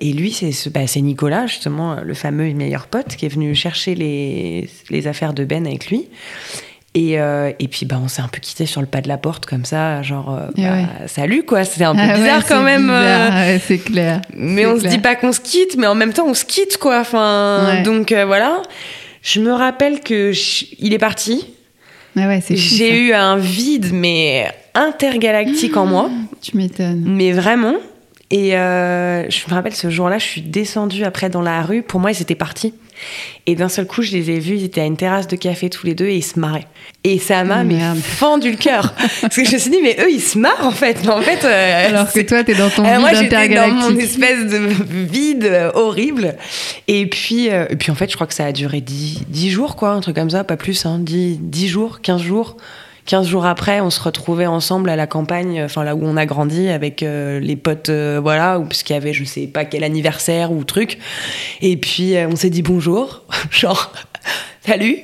et lui, c'est bah, Nicolas, justement, le fameux meilleur pote, qui est venu chercher les, les affaires de Ben avec lui. Et, euh, et puis, bah, on s'est un peu quitté sur le pas de la porte, comme ça, genre, euh, bah, salut, quoi. C'était un peu ah bizarre quand même. Euh. c'est clair. Mais on se dit pas qu'on se quitte, mais en même temps, on se quitte, quoi. Enfin, donc voilà. Je me rappelle que il est parti. Ah J'ai eu un vide, mais intergalactique en moi. Tu m'étonnes. Mais vraiment. Et je me rappelle ce jour-là, je suis descendue après dans la rue. Pour moi, ils étaient partis. Et d'un seul coup, je les ai vus, ils étaient à une terrasse de café tous les deux et ils se marraient. Et ça m'a fendu le cœur. Parce que je me suis dit, mais eux, ils se marrent en fait. Mais en fait euh, Alors que toi, t'es dans ton vide moi, j'étais dans mon espèce de vide euh, horrible. Et puis, euh, et puis, en fait, je crois que ça a duré 10, 10 jours, quoi, un truc comme ça, pas plus, hein, 10, 10 jours, 15 jours. 15 jours après, on se retrouvait ensemble à la campagne, enfin là où on a grandi avec euh, les potes, euh, voilà, puisqu'il y avait je sais pas quel anniversaire ou truc. Et puis euh, on s'est dit bonjour, genre salut.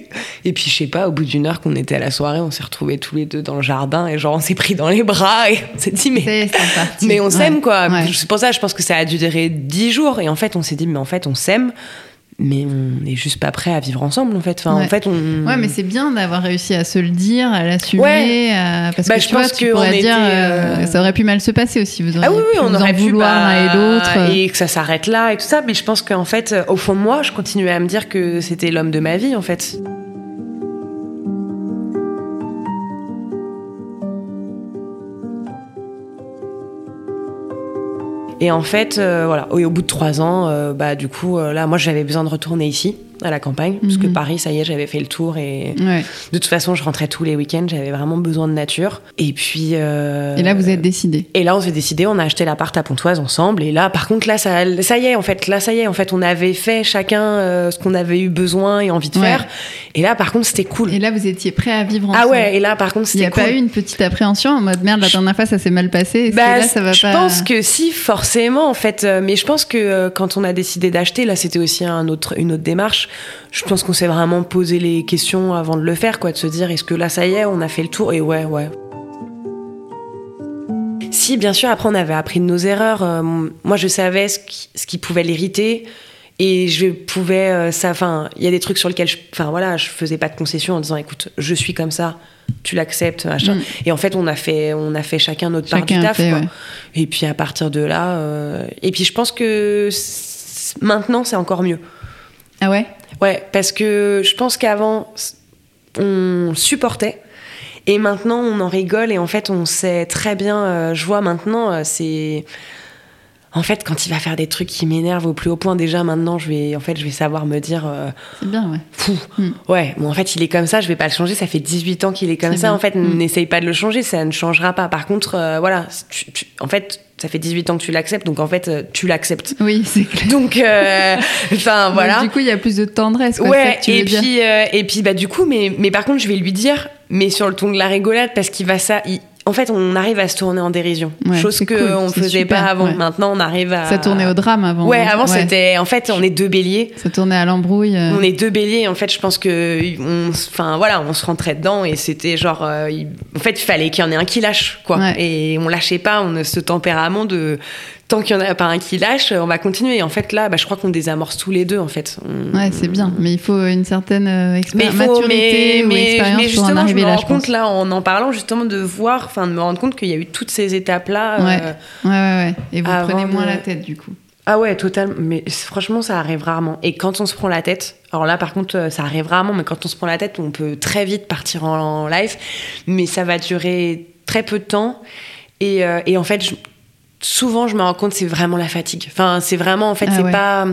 Et puis je sais pas, au bout d'une heure qu'on était à la soirée, on s'est retrouvés tous les deux dans le jardin et genre on s'est pris dans les bras et on s'est dit mais mais on s'aime quoi. C'est pour ça, je pense que ça a dû durer 10 jours et en fait on s'est dit mais en fait on s'aime mais on n'est juste pas prêt à vivre ensemble en fait. Enfin, ouais. en fait, on... ouais, mais c'est bien d'avoir réussi à se le dire, à l'assumer, parce bah, que je pense tu pourrais dire, euh, euh, ça aurait pu mal se passer aussi. Vous ah oui, oui on aurait pu vouloir bah, l'un et l'autre, et que ça s'arrête là et tout ça. Mais je pense qu'en fait, au fond de moi, je continuais à me dire que c'était l'homme de ma vie en fait. Et en fait, euh, voilà, au bout de trois ans, euh, bah, du coup, euh, là, moi, j'avais besoin de retourner ici à la campagne, parce que mhm. Paris, ça y est, j'avais fait le tour et de toute façon, je rentrais tous les week-ends, j'avais vraiment besoin de nature. Et puis. Euh... Et là, vous êtes décidé. Et là, on s'est décidé, on a acheté l'appart à Pontoise ensemble. Et là, par contre, là, ça, ça y est, en fait, là, ça y est, en fait, on avait fait chacun euh, ce qu'on avait eu besoin et envie de faire. Et là, par contre, c'était cool. Et là, vous étiez prêt à vivre ensemble. Ah ouais, et là, par contre, c'était cool. Il n'y a pas eu une petite appréhension en mode merde, la dernière fois, ça s'est mal passé. Bah, là, ça va je pense que si, forcément, en fait. Euh, mais je pense que quand on a décidé d'acheter, là, c'était aussi un autre, une autre démarche. Je pense qu'on on s'est vraiment posé les questions avant de le faire, quoi, de se dire est-ce que là ça y est, on a fait le tour? Et ouais, ouais. Si, bien sûr, après on avait appris de nos erreurs. Euh, moi, je savais ce qui, ce qui pouvait l'irriter et je pouvais euh, ça. Enfin, il y a des trucs sur lesquels, je, enfin voilà, je faisais pas de concession en disant écoute, je suis comme ça, tu l'acceptes, machin. Mm. Et en fait, on a fait, on a fait chacun notre part du taf. Et puis à partir de là, euh, et puis je pense que maintenant c'est encore mieux. Ah ouais? Ouais, parce que je pense qu'avant, on supportait. Et maintenant, on en rigole et en fait, on sait très bien. Euh, je vois maintenant, euh, c'est. En fait, quand il va faire des trucs qui m'énervent au plus haut point, déjà maintenant, je vais, en fait, je vais savoir me dire. Euh, c'est bien, ouais. Fou. Hmm. Ouais, bon, en fait, il est comme ça, je vais pas le changer. Ça fait 18 ans qu'il est comme ça. En fait, hmm. n'essaye pas de le changer, ça ne changera pas. Par contre, voilà, en fait, ça fait 18 ans que tu l'acceptes, donc en fait, euh, tu l'acceptes. Oui, c'est clair. Donc, euh, enfin, voilà. du coup, il y a plus de tendresse. Quoi, ouais, et puis, euh, et puis, bah, du coup, mais, mais par contre, je vais lui dire, mais sur le ton de la rigolade, parce qu'il va ça, en fait, on arrive à se tourner en dérision. chose que cool, on faisait pas avant. Maintenant, on arrive à. Ça tournait au drame avant. Ouais, avant, c'était. En fait, on est deux béliers. Ça tournait à l'embrouille. On est deux béliers. En fait, je pense que. On... Enfin, voilà, on se rentrait dedans et c'était genre. En fait, il fallait qu'il y en ait un qui lâche, quoi. Et on lâchait pas. On a ce tempérament de tant qu'il n'y en a pas un qui lâche, on va continuer. Et en fait, là, bah, je crois qu'on désamorce tous les deux, en fait. Ouais, c'est bien. Mais il faut une certaine euh, expérience, maturité mais, ou expérience mais justement, pour en arriver je me rends compte, là, en en parlant, justement, de voir, enfin, de me rendre compte qu'il y a eu toutes ces étapes-là. Ouais. Euh, ouais, ouais, ouais. Et vous prenez moins la tête, du coup. Ah ouais, totalement. Mais franchement, ça arrive rarement. Et quand on se prend la tête, alors là, par contre, euh, ça arrive rarement, mais quand on se prend la tête, on peut très vite partir en, live. Mais ça va durer très peu de temps. Et, et en fait, je, souvent je me rends compte c'est vraiment la fatigue. Enfin, c'est vraiment en fait ah c'est pas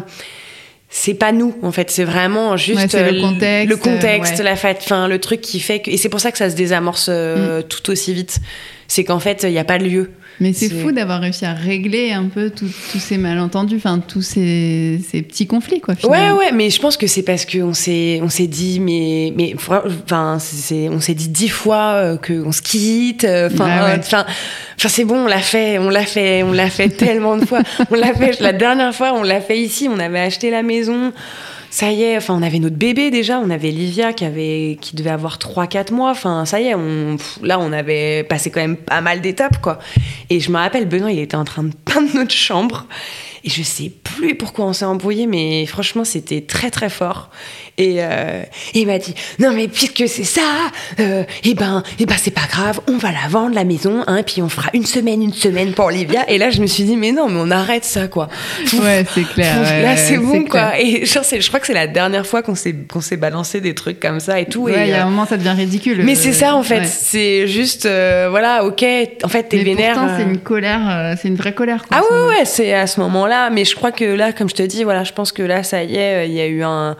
c'est pas nous en fait, c'est vraiment juste le contexte, le contexte, la fête, enfin le truc qui fait que et c'est pour ça que ça se désamorce euh, mm. tout aussi vite. C'est qu'en fait, il n'y a pas de lieu. Mais c'est fou d'avoir réussi à régler un peu tous ces malentendus, enfin tous ces, ces, petits conflits, quoi. Ouais, ouais, mais je pense que c'est parce qu'on s'est, on s'est dit, mais, mais, enfin, on s'est dit dix fois euh, qu'on se quitte, euh, enfin, enfin, enfin, c'est bon, on l'a fait, on l'a fait, on l'a fait tellement de fois. On l'a fait la dernière fois, on l'a fait ici, on avait acheté la maison ça y est, enfin, on avait notre bébé déjà, on avait Livia qui avait, qui devait avoir 3-4 mois, enfin, ça y est, on, là, on avait passé quand même pas mal d'étapes, quoi. Et je me rappelle, Benoît, il était en train de peindre notre chambre. Et je sais plus pourquoi on s'est embrouillé, mais franchement, c'était très très fort. Et, euh, il m'a dit non mais puisque c'est ça, euh, eh ben, eh ben c'est pas grave, on va la vendre la maison, hein, puis on fera une semaine, une semaine pour Olivia. Et là, je me suis dit mais non, mais on arrête ça quoi. Ouais, c'est clair. là, c'est bon quoi. Et genre, je crois que c'est la dernière fois qu'on s'est qu'on s'est balancé des trucs comme ça et tout. Ouais, il y a un euh, moment, ça devient ridicule. Mais c'est ça en fait. C'est juste euh, voilà, ok. En fait, t'es vénère. Pourtant, c'est une colère, c'est une vraie colère. Quoi, ah ouais, ouais, c'est à ce moment-là. Mais je crois que là, comme je te dis, voilà, je pense que là, ça y est, il y a eu un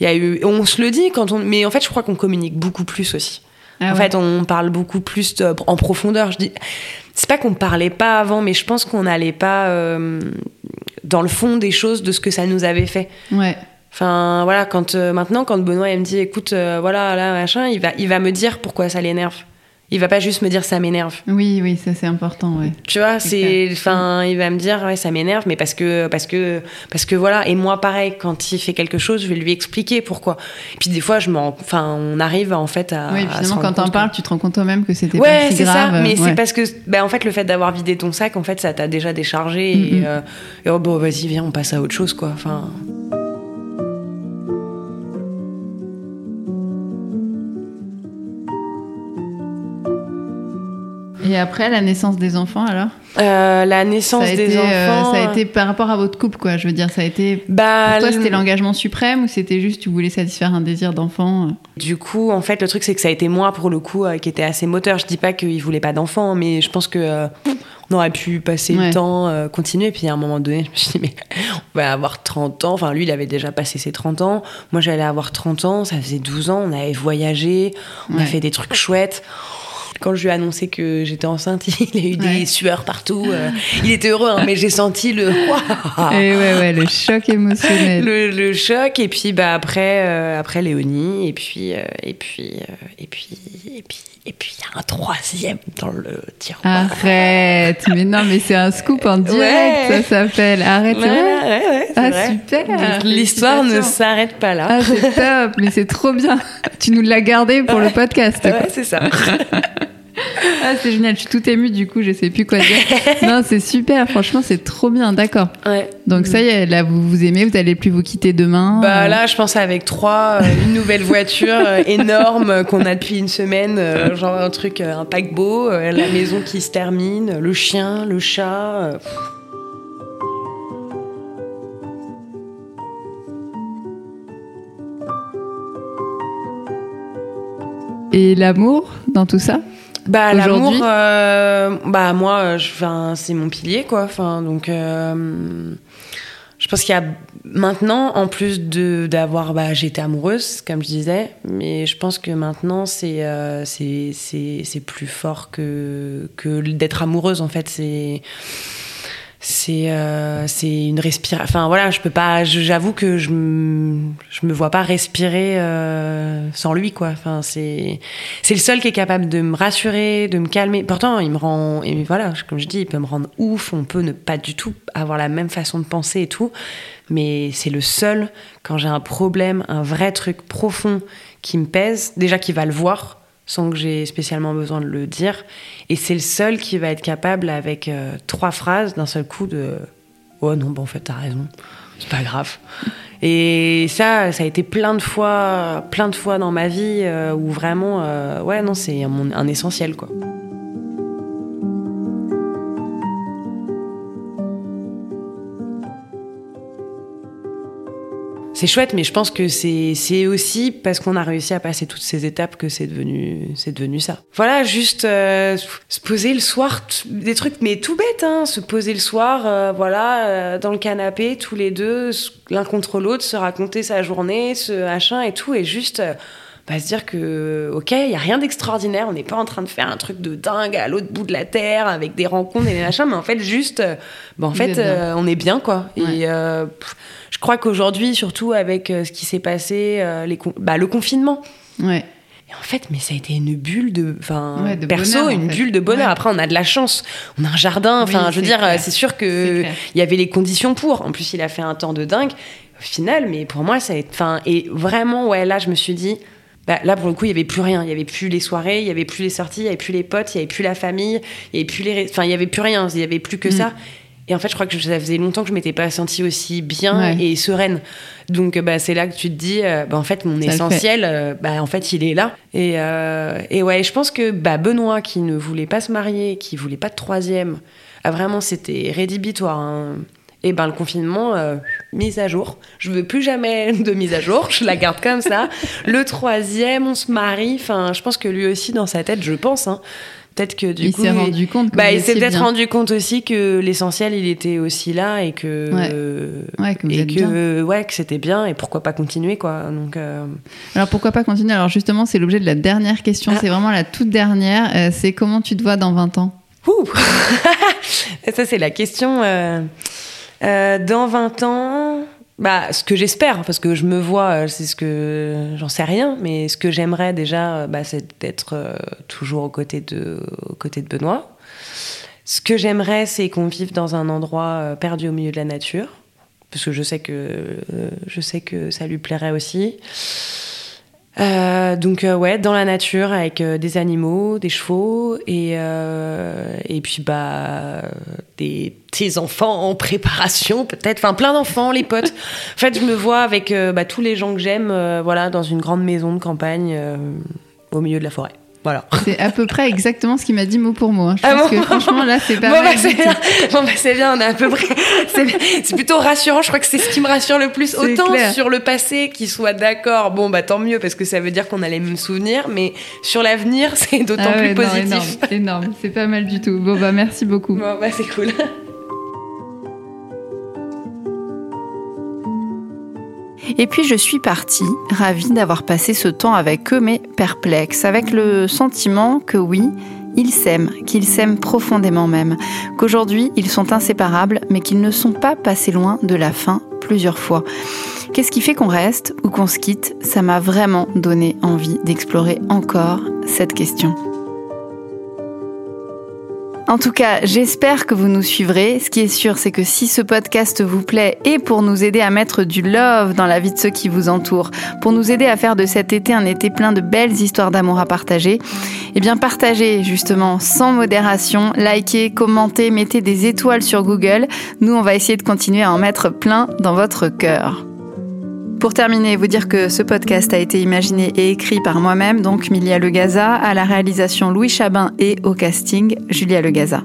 il y a eu, on se le dit quand on, mais en fait, je crois qu'on communique beaucoup plus aussi. Ah en fait, on parle beaucoup plus en profondeur. Je dis, c'est pas qu'on parlait pas avant, mais je pense qu'on n'allait pas euh, dans le fond des choses de ce que ça nous avait fait. Ouais. Enfin voilà, quand euh, maintenant, quand Benoît il me dit, écoute, euh, voilà, là machin, il va, il va me dire pourquoi ça l'énerve. Il va pas juste me dire ça m'énerve. Oui, oui, ça c'est important, ouais. Tu vois, c'est, enfin, il va me dire ouais ça m'énerve, mais parce que, parce que, parce que voilà. Et moi pareil, quand il fait quelque chose, je vais lui expliquer pourquoi. Et puis des fois, je m'en, enfin, on arrive en fait à. Oui, finalement, quand t'en parles, tu te rends compte toi-même que c'était ouais, pas si grave. Ça, mais c'est parce que, ben, en fait, le fait d'avoir vidé ton sac, en fait, ça t'a déjà déchargé. Et, euh, et oh, bon, vas-y, viens, on passe à autre chose, quoi. Enfin. Et après, la naissance des enfants, alors? Euh, La naissance des euh, enfants. ça a été par rapport à votre couple, quoi. Je veux dire, ça a été. Bah, pour toi, c'était l'engagement suprême ou c'était juste tu voulais satisfaire un désir d'enfant euh? Du coup, en fait, le truc, c'est que ça a été moi, pour le coup, qui était assez moteur. Je dis pas qu'il voulait pas d'enfant, mais je pense que. on aurait pu passer le temps, continuer. Puis à un moment donné, je me suis dit, mais on va avoir 30 ans. Enfin, lui, il avait déjà passé ses 30 ans. Moi, j'allais avoir 30 ans. Ça faisait 12 ans. On avait voyagé. On a fait des trucs chouettes. Quand je lui ai annoncé que j'étais enceinte, il a eu des sueurs partout. Euh. il était heureux, hein, mais j'ai senti le. et ouais, ouais, le choc émotionnel. Le, choc, et puis bah, après, euh, après Léonie, et puis, euh, et puis, et puis, et puis, et puis il y a un troisième dans le tiroir. Arrête, mais non, mais c'est un scoop en direct, ça s'appelle. Arrête, ouais, ouais, ah super. L'histoire ne s'arrête pas là. Ah c'est top, mais c'est trop bien. Tu nous l'as gardé pour le podcast. Ouais, c'est ça. Ah, c'est génial, je suis tout émue du coup, je sais plus quoi dire. non, c'est super, franchement, c'est trop bien, d'accord. Ouais. Donc ça y est, là, vous vous aimez, vous allez plus vous quitter demain Bah euh. là, je pense avec trois, euh, une nouvelle voiture euh, énorme qu'on a depuis une semaine, genre un truc, un paquebot, la maison qui se termine, le chien, le chat. Et l'amour dans tout ça? Bah l'amour, euh, bah moi, c'est mon pilier quoi. Enfin donc, euh, je pense qu'il y a maintenant, en plus de d'avoir, bah j'étais amoureuse comme je disais, mais je pense que maintenant c'est euh, c'est c'est plus fort que que d'être amoureuse en fait. C'est c'est euh, c'est une respiration enfin voilà je peux pas j'avoue que je je me vois pas respirer euh, sans lui quoi. C'est c'est le seul qui est capable de me rassurer de me calmer. Pourtant il me rend et voilà comme je dis il peut me rendre ouf on peut ne pas du tout avoir la même façon de penser et tout. Mais c'est le seul quand j'ai un problème un vrai truc profond qui me pèse déjà qui va le voir sans que j'ai spécialement besoin de le dire. Et c'est le seul qui va être capable, avec euh, trois phrases, d'un seul coup, de Oh non, bon, en fait, t'as raison, c'est pas grave. Et ça, ça a été plein de fois, plein de fois dans ma vie euh, où vraiment, euh, ouais, non, c'est un, un essentiel, quoi. C'est chouette, mais je pense que c'est aussi parce qu'on a réussi à passer toutes ces étapes que c'est devenu devenu ça. Voilà, juste euh, se poser le soir, des trucs mais tout bête, hein, se poser le soir, euh, voilà, euh, dans le canapé tous les deux, l'un contre l'autre, se raconter sa journée, ce machin et tout, et juste bah, se dire que, ok, il y a rien d'extraordinaire, on n'est pas en train de faire un truc de dingue à l'autre bout de la terre avec des rencontres et des machins, mais en fait, juste, bah, en fait, on est bien, quoi. Et je crois qu'aujourd'hui, surtout avec euh, ce qui s'est passé, euh, les bah, le confinement. Ouais. Et en fait, mais ça a été une bulle de, enfin, perso, une bulle de bonheur. Après, on a de la chance, on a un jardin. Enfin, je veux dire, c'est sûr que il y avait les conditions pour. En plus, il a fait un temps de dingue. Au final, mais pour moi, ça a été, enfin, et vraiment, ouais, là, je me suis dit, bah, là pour le coup il y avait plus rien il y avait plus les soirées il y avait plus les sorties il y avait plus les potes il y avait plus la famille il y avait plus les enfin il y avait plus rien il y avait plus que mm. ça Et en fait, je crois que ça faisait longtemps que je m'étais pas sentie aussi bien et sereine. Donc, bah, c'est là que tu te dis, euh, bah, en fait, mon essentiel, euh, bah, en fait, il est là. Et, euh, et ouais, je pense que bah, Benoît, qui ne voulait pas se marier, qui voulait pas de troisième, a vraiment, c'était rédhibitoire. Hein. Et ben le confinement, mise à jour. Je veux plus jamais de mise à jour. Je la garde comme ça. le troisième, on se marie. Enfin, je pense que lui aussi dans sa tête, je pense. Hein, peut-être que du il coup s'est rendu compte bah, il s'est peut-être rendu compte aussi que l'essentiel il était aussi là et que ouais, que et que ouais que c'était bien et pourquoi pas continuer quoi donc euh, alors pourquoi pas continuer? Alors justement c'est l'objet de la dernière question ah. c'est vraiment la toute dernière euh, c'est comment tu te vois dans 20 ans? Ouh ça c'est la question euh, dans 20 ans bah, ce que j'espère, parce que je me vois, euh, c'est ce que j'en sais rien, mais ce que j'aimerais déjà, euh, bah, c'est d'être toujours aux côtés de, aux côtés de Benoît. Ce que j'aimerais, c'est qu'on vive dans un endroit perdu au milieu de la nature, parce que je sais que je sais que ça lui plairait aussi. Euh, donc euh, ouais, dans la nature avec euh, des animaux, des chevaux et et puis bah des petits enfants en préparation peut-être, enfin plein d'enfants, les potes. En fait, je me vois avec bah, tous les gens que j'aime, voilà, dans une grande maison de campagne au milieu de la forêt. C'est à peu près exactement ce qu'il m'a dit mot pour mot. Hein. Je ah pense que franchement, là, c'est pas bon, mal. Bah, c'est bien. Bon, bah, c'est bien, on est à peu près. C'est plutôt rassurant. Je crois que c'est ce qui me rassure le plus. Autant sur le passé, qu'il soit d'accord, bon, bah tant mieux, parce que ça veut dire qu'on allait me souvenir. Mais sur l'avenir, c'est d'autant ah plus positif. Énorme, énorme. c'est pas mal du tout. Bon, bah merci beaucoup. Bon, bah c'est cool. Et puis je suis partie, ravie d'avoir passé ce temps avec eux, mais perplexe, avec le sentiment que oui, ils s'aiment, qu'ils s'aiment profondément même, qu'aujourd'hui ils sont inséparables, mais qu'ils ne sont pas passés loin de la fin plusieurs fois. Qu'est-ce qui fait qu'on reste ou qu'on se quitte? Ça m'a vraiment donné envie d'explorer encore cette question. En tout cas, j'espère que vous nous suivrez. Ce qui est sûr, c'est que si ce podcast vous plaît et pour nous aider à mettre du love dans la vie de ceux qui vous entourent, pour nous aider à faire de cet été un été plein de belles histoires d'amour à partager, eh bien partagez justement sans modération, likez, commentez, mettez des étoiles sur Google. Nous, on va essayer de continuer à en mettre plein dans votre cœur. Pour terminer, vous dire que ce podcast a été imaginé et écrit par moi-même, donc Milia Legaza, à la réalisation Louis Chabin et au casting Julia Legaza.